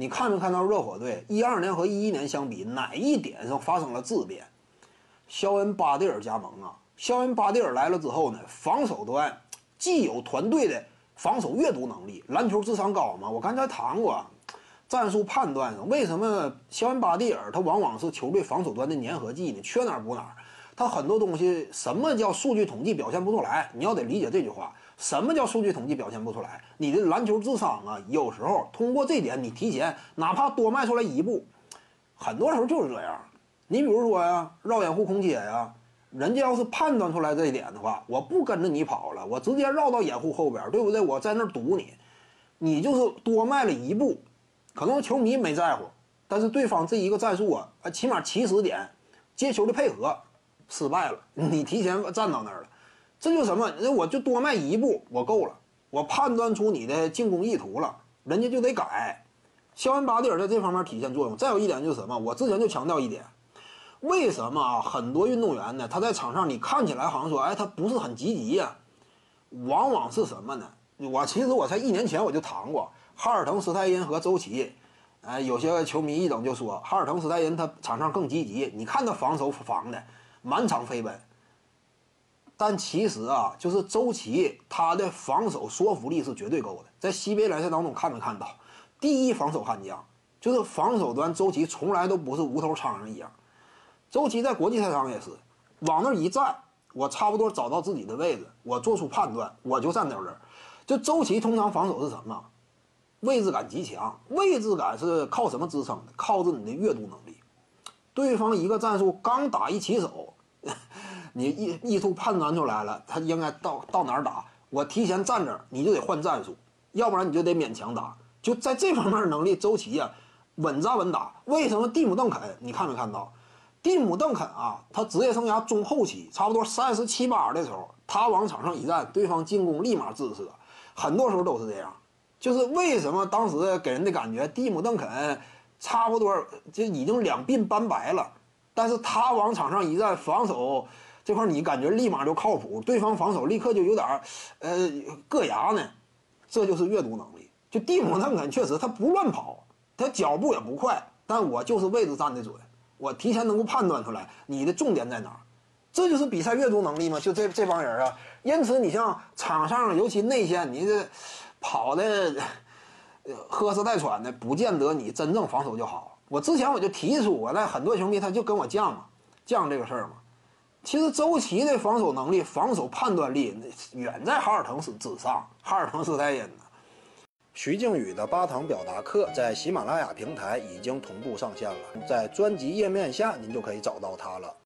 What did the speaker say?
你看没看到热火队一二年和一一年相比，哪一点上发生了质变？肖恩·巴蒂尔加盟啊！肖恩·巴蒂尔来了之后呢，防守端既有团队的防守阅读能力，篮球智商高嘛。我刚才谈过，战术判断上，为什么肖恩·巴蒂尔他往往是球队防守端的粘合剂呢？缺哪补哪他很多东西，什么叫数据统计表现不出来？你要得理解这句话。什么叫数据统计表现不出来？你的篮球智商啊，有时候通过这点，你提前哪怕多迈出来一步，很多时候就是这样。你比如说呀，绕掩护空切呀，人家要是判断出来这一点的话，我不跟着你跑了，我直接绕到掩护后边，对不对？我在那儿堵你，你就是多迈了一步，可能球迷没在乎，但是对方这一个战术啊，啊，起码起始点接球的配合失败了，你提前站到那儿了。这就什么？那我就多迈一步，我够了。我判断出你的进攻意图了，人家就得改。肖恩·巴蒂尔在这方面体现作用。再有一点就是什么？我之前就强调一点，为什么啊？很多运动员呢，他在场上你看起来好像说，哎，他不是很积极呀。往往是什么呢？我其实我才一年前我就谈过，哈尔滕·斯泰因和周琦。哎，有些球迷一等就说，哈尔滕·斯泰因他场上更积极。你看他防守防的满场飞奔。但其实啊，就是周琦他的防守说服力是绝对够的。在西北联赛当中看没看到，第一防守悍将就是防守端，周琦从来都不是无头苍蝇一样。周琦在国际赛场也是，往那一站，我差不多找到自己的位置，我做出判断，我就站在这儿。就周琦通常防守是什么？位置感极强，位置感是靠什么支撑的？靠着你的阅读能力。对方一个战术刚打一起手。你意意图判断出来了，他应该到到哪儿打，我提前站这儿，你就得换战术，要不然你就得勉强打。就在这方面能力，周琦呀，稳扎稳打。为什么蒂姆·邓肯？你看没看到？蒂姆·邓肯啊，他职业生涯中后期，差不多三十七八的时候，他往场上一站，对方进攻立马滞射，很多时候都是这样。就是为什么当时给人的感觉，蒂姆·邓肯差不多就已经两鬓斑白了，但是他往场上一站，防守。这块你感觉立马就靠谱，对方防守立刻就有点儿，呃，硌牙呢，这就是阅读能力。就蒂姆·邓肯确实他不乱跑，他脚步也不快，但我就是位置站的准，我提前能够判断出来你的重点在哪儿，这就是比赛阅读能力嘛。就这这帮人啊，因此你像场上尤其内线，你这跑的喝哧带喘的，不见得你真正防守就好。我之前我就提出过，那很多球迷他就跟我犟嘛，犟这个事儿嘛。其实周琦的防守能力、防守判断力远在哈尔滕斯之上。哈尔滕斯代因呢？徐静宇的八堂表达课在喜马拉雅平台已经同步上线了，在专辑页面下您就可以找到它了。